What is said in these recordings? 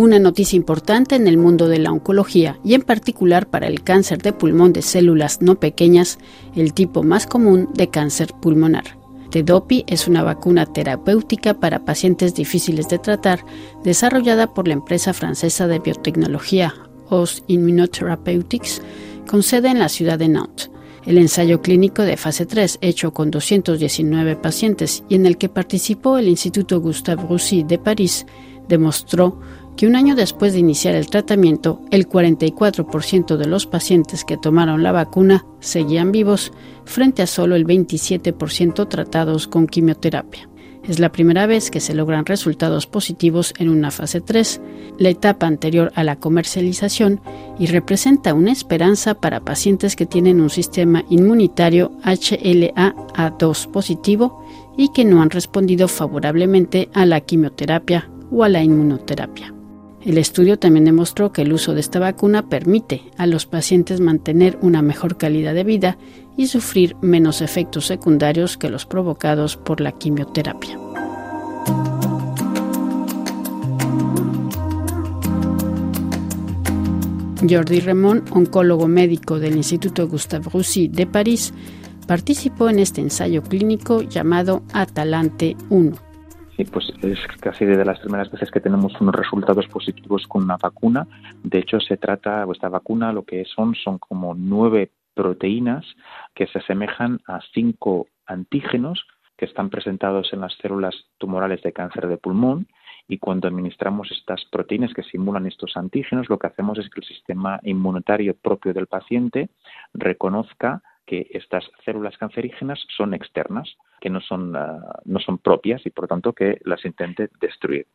Una noticia importante en el mundo de la oncología y en particular para el cáncer de pulmón de células no pequeñas, el tipo más común de cáncer pulmonar. Tedopi es una vacuna terapéutica para pacientes difíciles de tratar, desarrollada por la empresa francesa de biotecnología OS Immunotherapeutics, con sede en la ciudad de Nantes. El ensayo clínico de fase 3, hecho con 219 pacientes y en el que participó el Instituto Gustave Roussy de París, demostró que un año después de iniciar el tratamiento, el 44% de los pacientes que tomaron la vacuna seguían vivos, frente a solo el 27% tratados con quimioterapia. Es la primera vez que se logran resultados positivos en una fase 3, la etapa anterior a la comercialización, y representa una esperanza para pacientes que tienen un sistema inmunitario HLA-A2 positivo y que no han respondido favorablemente a la quimioterapia o a la inmunoterapia. El estudio también demostró que el uso de esta vacuna permite a los pacientes mantener una mejor calidad de vida y sufrir menos efectos secundarios que los provocados por la quimioterapia. Jordi Remón, oncólogo médico del Instituto Gustave Roussy de París, participó en este ensayo clínico llamado Atalante 1 pues es casi de las primeras veces que tenemos unos resultados positivos con una vacuna. De hecho, se trata, esta vacuna lo que son son como nueve proteínas que se asemejan a cinco antígenos que están presentados en las células tumorales de cáncer de pulmón y cuando administramos estas proteínas que simulan estos antígenos, lo que hacemos es que el sistema inmunitario propio del paciente reconozca que estas células cancerígenas son externas, que no son, ah, no son propias y por tanto que las intente destruir.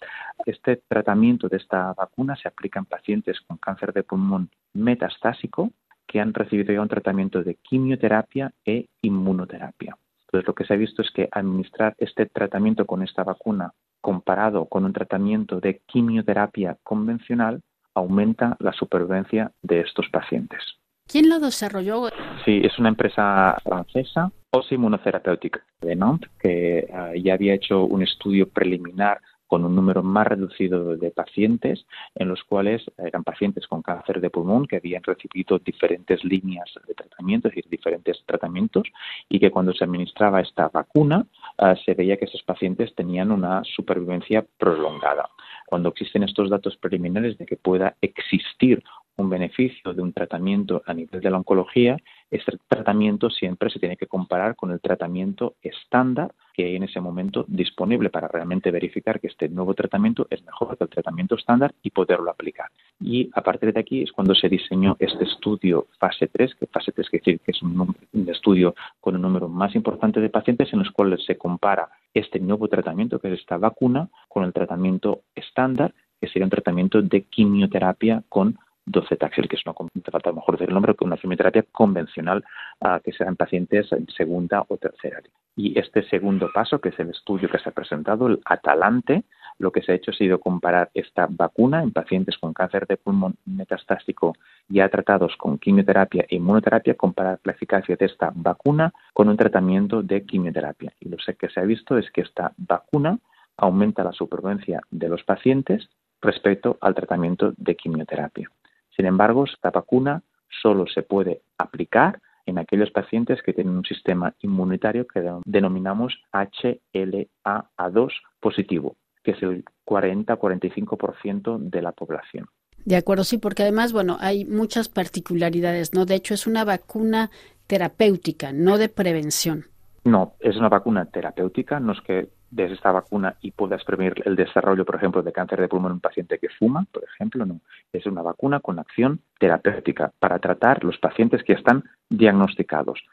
Este tratamiento de esta vacuna se aplica en pacientes con cáncer de pulmón metastásico que han recibido ya un tratamiento de quimioterapia e inmunoterapia. Entonces, lo que se ha visto es que administrar este tratamiento con esta vacuna comparado con un tratamiento de quimioterapia convencional aumenta la supervivencia de estos pacientes. ¿Quién lo desarrolló? Sí, es una empresa francesa, OS Immunotherapeutic de Nantes, que ah, ya había hecho un estudio preliminar con un número más reducido de pacientes, en los cuales eran pacientes con cáncer de pulmón que habían recibido diferentes líneas de tratamiento, es decir, diferentes tratamientos, y que cuando se administraba esta vacuna ah, se veía que esos pacientes tenían una supervivencia prolongada. Cuando existen estos datos preliminares de que pueda existir un beneficio de un tratamiento a nivel de la oncología, este tratamiento siempre se tiene que comparar con el tratamiento estándar que hay en ese momento disponible para realmente verificar que este nuevo tratamiento es mejor que el tratamiento estándar y poderlo aplicar. Y a partir de aquí es cuando se diseñó este estudio fase 3, que fase 3 quiere decir que es un, un estudio con un número más importante de pacientes en los cuales se compara este nuevo tratamiento, que es esta vacuna, con el tratamiento estándar, que sería un tratamiento de quimioterapia con docetaxel, que es una, falta mejor decir el nombre, que una quimioterapia convencional uh, que sea en pacientes en segunda o tercera. Y este segundo paso, que es el estudio que se ha presentado, el Atalante, lo que se ha hecho ha sido comparar esta vacuna en pacientes con cáncer de pulmón metastásico ya tratados con quimioterapia e inmunoterapia, comparar la eficacia de esta vacuna con un tratamiento de quimioterapia. Y lo que se ha visto es que esta vacuna aumenta la supervivencia de los pacientes respecto al tratamiento de quimioterapia. Sin embargo, esta vacuna solo se puede aplicar en aquellos pacientes que tienen un sistema inmunitario que denominamos HLA-A2 positivo, que es el 40-45% de la población. De acuerdo, sí, porque además, bueno, hay muchas particularidades, ¿no? De hecho, es una vacuna terapéutica, no de prevención. No, es una vacuna terapéutica, no es que des esta vacuna y puedas prevenir el desarrollo, por ejemplo, de cáncer de pulmón en un paciente que fuma, por ejemplo, no. Es una vacuna con acción terapéutica para tratar los pacientes que están diagnosticados.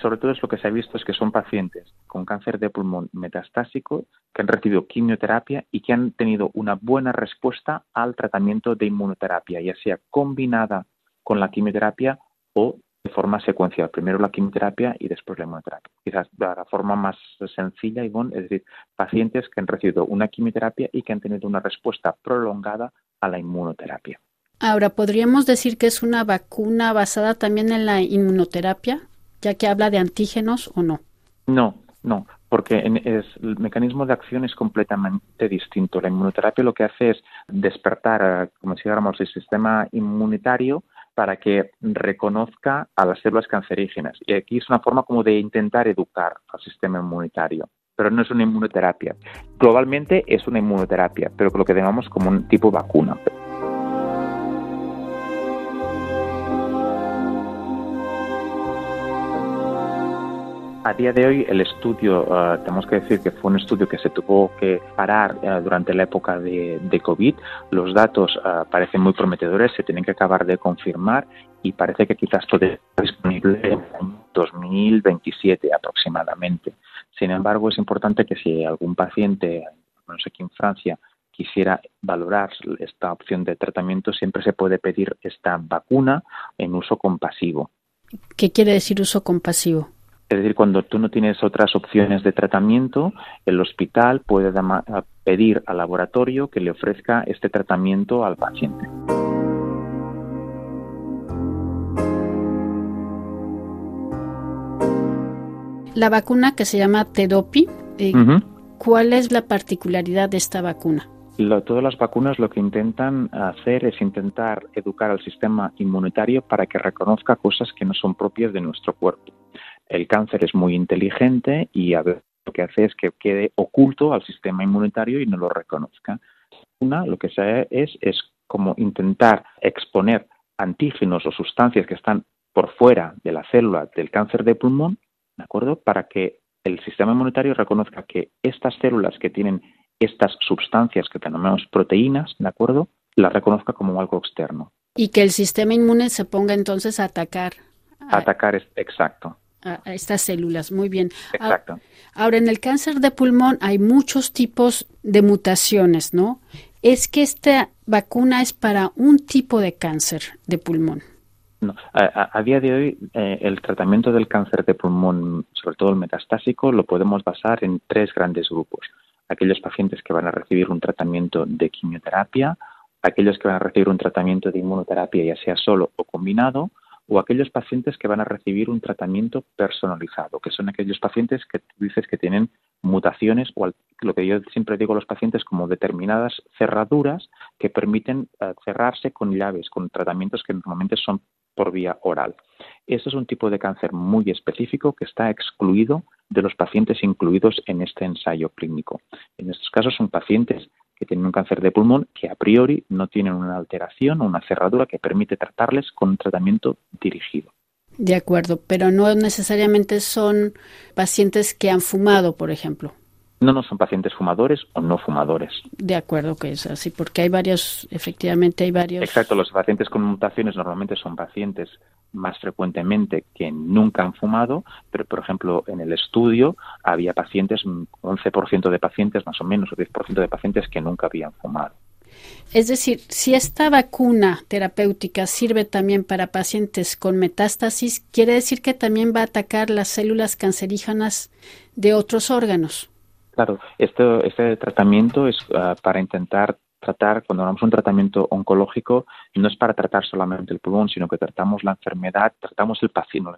Sobre todo es lo que se ha visto es que son pacientes con cáncer de pulmón metastásico que han recibido quimioterapia y que han tenido una buena respuesta al tratamiento de inmunoterapia, ya sea combinada con la quimioterapia o de forma secuencial, primero la quimioterapia y después la inmunoterapia. Quizás de la forma más sencilla, Ivonne, es decir, pacientes que han recibido una quimioterapia y que han tenido una respuesta prolongada a la inmunoterapia. Ahora, ¿podríamos decir que es una vacuna basada también en la inmunoterapia, ya que habla de antígenos o no? No, no, porque el mecanismo de acción es completamente distinto. La inmunoterapia lo que hace es despertar, como si dijéramos, el sistema inmunitario para que reconozca a las células cancerígenas. Y aquí es una forma como de intentar educar al sistema inmunitario pero no es una inmunoterapia. Globalmente es una inmunoterapia, pero lo que llamamos como un tipo vacuna. A día de hoy el estudio, eh, tenemos que decir que fue un estudio que se tuvo que parar eh, durante la época de, COVID. Los datos eh, parecen muy prometedores, se tienen que acabar de confirmar y parece que quizás todo está disponible en 2027 aproximadamente. Sin embargo, es importante que si algún paciente, no sé aquí en Francia, quisiera valorar esta opción de tratamiento, siempre se puede pedir esta vacuna en uso compasivo. ¿Qué quiere decir uso compasivo? Es decir, cuando tú no tienes otras opciones de tratamiento, el hospital puede pedir al laboratorio que le ofrezca este tratamiento al paciente. La vacuna que se llama Tedopi, eh, ¿cuál es la particularidad de esta vacuna? todas las vacunas lo que intentan hacer es intentar educar al sistema inmunitario para que reconozca cosas que no son propias de nuestro cuerpo el cáncer es muy inteligente y a ver, lo que hace es que quede oculto al sistema inmunitario y no lo reconozca. Una, lo que se hace es, es como intentar exponer antígenos o sustancias que están por fuera de la célula del cáncer de pulmón, ¿de acuerdo? Para que el sistema inmunitario reconozca que estas células que tienen estas sustancias que denominamos proteínas, ¿de acuerdo? Las reconozca como algo externo. Y que el sistema inmune se ponga entonces a atacar. atacar, exacto a, estas células. Muy bien. Exacto. Ahora, en el cáncer de pulmón hay muchos tipos de mutaciones, ¿no? Es que esta vacuna es para un tipo de cáncer de pulmón. No. A, día de hoy, eh, el tratamiento del cáncer de pulmón, sobre todo el metastásico, lo podemos basar en tres grandes grupos. Aquellos pacientes que van a recibir un tratamiento de quimioterapia, aquellos que van a recibir un tratamiento de inmunoterapia, ya sea solo o combinado, o aquellos pacientes que van a recibir un tratamiento personalizado, que son aquellos pacientes que dices que tienen mutaciones o lo que yo siempre digo a los pacientes como determinadas cerraduras que permiten eh, cerrarse con llaves, con tratamientos que normalmente son por vía oral. Este es un tipo de cáncer muy específico que está excluido de los pacientes incluidos en este ensayo clínico. En estos casos son pacientes que tienen un cáncer de pulmón que a priori no tienen una alteración o una cerradura que permite tratarles con un tratamiento dirigido. De acuerdo, pero no necesariamente son pacientes que han fumado, por ejemplo. No, no son pacientes fumadores o no fumadores. De acuerdo que es así, porque hay varios, efectivamente hay varios. Exacto, los pacientes con mutaciones normalmente son pacientes más frecuentemente que nunca han fumado, pero por ejemplo en el estudio había pacientes, 11% de pacientes más o menos, o 10% de pacientes que nunca habían fumado. Es decir, si esta vacuna terapéutica sirve también para pacientes con metástasis, quiere decir que también va a atacar las células cancerígenas de otros órganos. Claro, este tratamiento es ah, para intentar tratar, cuando de un tratamiento oncológico, no es para tratar solamente el pulmón, sino que tratamos la enfermedad, tratamos el paciente,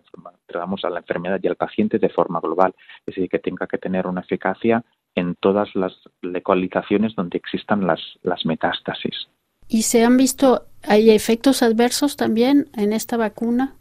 tratamos a la enfermedad y al paciente de forma global, es decir, que tenga que tener una eficacia en todas las localizaciones donde existan las metástasis. ¿Y se han visto, hay efectos adversos también en esta vacuna?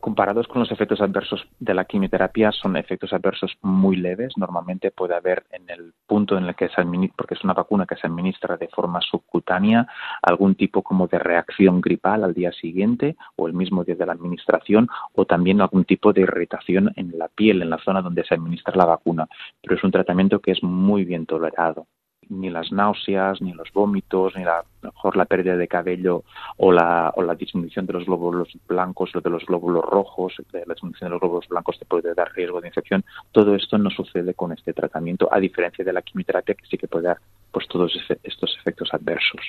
Comparados con los efectos adversos de la quimioterapia, son efectos adversos muy leves. Normalmente puede haber en el punto en el que se administra, porque es una vacuna que se administra de forma subcutánea, algún tipo como de reacción gripal al día siguiente o el mismo día de la administración, o también algún tipo de irritación en la piel, en la zona donde se administra la vacuna. Pero es un tratamiento que es muy bien tolerado ni las náuseas, ni los vómitos, ni la mejor la pérdida de cabello o la, o la disminución de los glóbulos blancos o de los glóbulos rojos, la disminución de los glóbulos blancos te puede dar riesgo de infección. Todo esto no sucede con este tratamiento, a diferencia de la quimioterapia que sí que puede dar pues todos estos efectos adversos.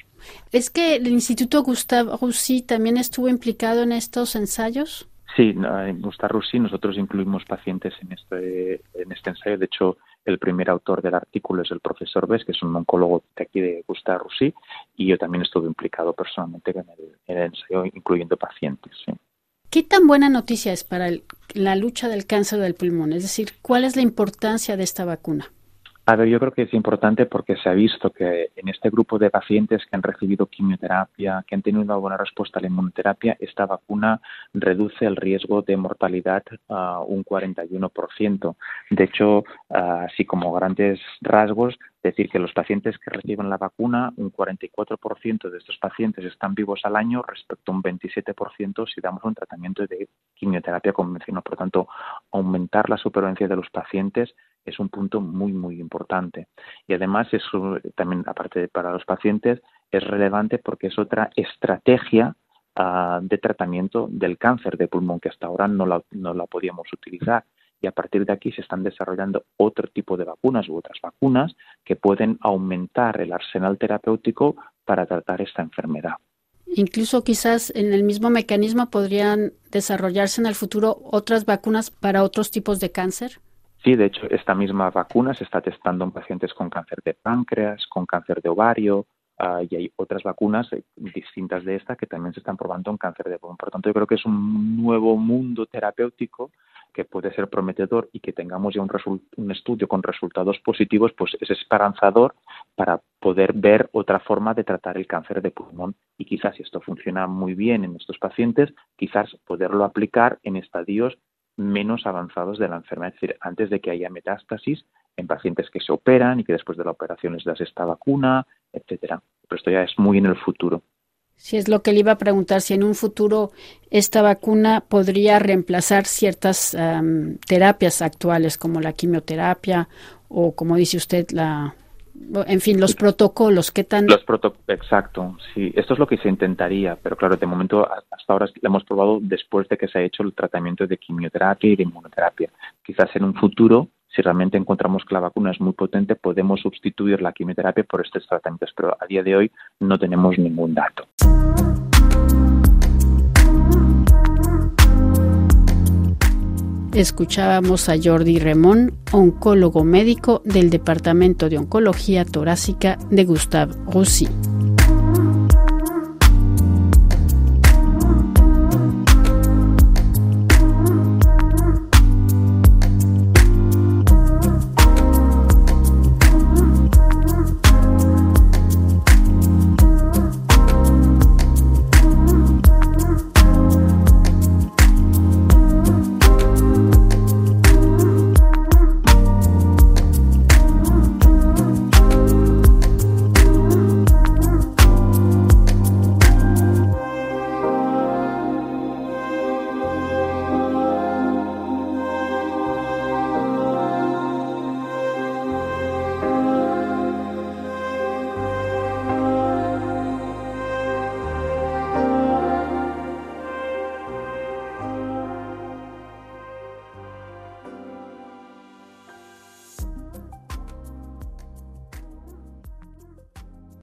¿Es que el Instituto Gustave Roussy también estuvo implicado en estos ensayos? Sí, en Gustave Roussy nosotros incluimos pacientes en este, en este ensayo. De hecho, el primer autor del artículo es el profesor Bess, que es un oncólogo de aquí de Gustave Roussy, y yo también estuve implicado personalmente en el, ensayo, incluyendo pacientes. ¿Qué tan buena noticia es para la lucha del cáncer del pulmón? Es decir, ¿cuál es la importancia de esta vacuna? A ver, yo creo que es importante porque se ha visto que en este grupo de pacientes que han recibido quimioterapia, que han tenido una buena respuesta a la inmunoterapia, esta vacuna reduce el riesgo de mortalidad a un 41%. De hecho, así como grandes rasgos, decir que los pacientes que reciben la vacuna, un 44% de estos pacientes están vivos al año respecto a un 27% si damos un tratamiento de quimioterapia convencional. Por tanto, aumentar la supervivencia de los pacientes es un punto muy, muy importante. Y además, eso también, aparte de para los pacientes, es relevante porque es otra estrategia ah, de tratamiento del cáncer de pulmón que hasta ahora no la, no la podíamos utilizar y a partir de aquí se están desarrollando otro tipo de vacunas u otras vacunas que pueden aumentar el arsenal terapéutico para tratar esta enfermedad. Incluso quizás en el mismo mecanismo podrían desarrollarse en el futuro otras vacunas para otros tipos de cáncer. Sí, de hecho, esta misma vacuna se está testando en pacientes con cáncer de páncreas, con cáncer de ovario, ah, y hay otras vacunas eh, distintas de esta que también se están probando en cáncer de pulmón. Por lo tanto, yo creo que es un nuevo mundo terapéutico que puede ser prometedor y que tengamos ya un, un estudio con resultados positivos, pues es esperanzador para poder ver otra forma de tratar el cáncer de pulmón y quizás si esto funciona muy bien en estos pacientes, quizás poderlo aplicar en estadios menos avanzados de la enfermedad, es decir, antes de que haya metástasis en pacientes que se operan y que después de la operación les das esta vacuna, etcétera. Pero esto ya es muy en el futuro. Si es lo que le iba a preguntar, si en un futuro esta vacuna podría reemplazar ciertas terapias actuales como la quimioterapia o como dice usted la en fin, los protocolos, ¿qué tan...? Los Exacto, sí. Esto es lo que se intentaría, pero claro, de momento hasta ahora lo hemos probado después de que se ha hecho el tratamiento de quimioterapia y de inmunoterapia. Quizás en un futuro si realmente encontramos que la vacuna es muy potente, podemos sustituir la quimioterapia por estos tratamientos, pero a día de hoy no tenemos ningún dato. Escuchábamos a Jordi Remón, oncólogo médico del Departamento de Oncología Torácica de Gustave Roussy.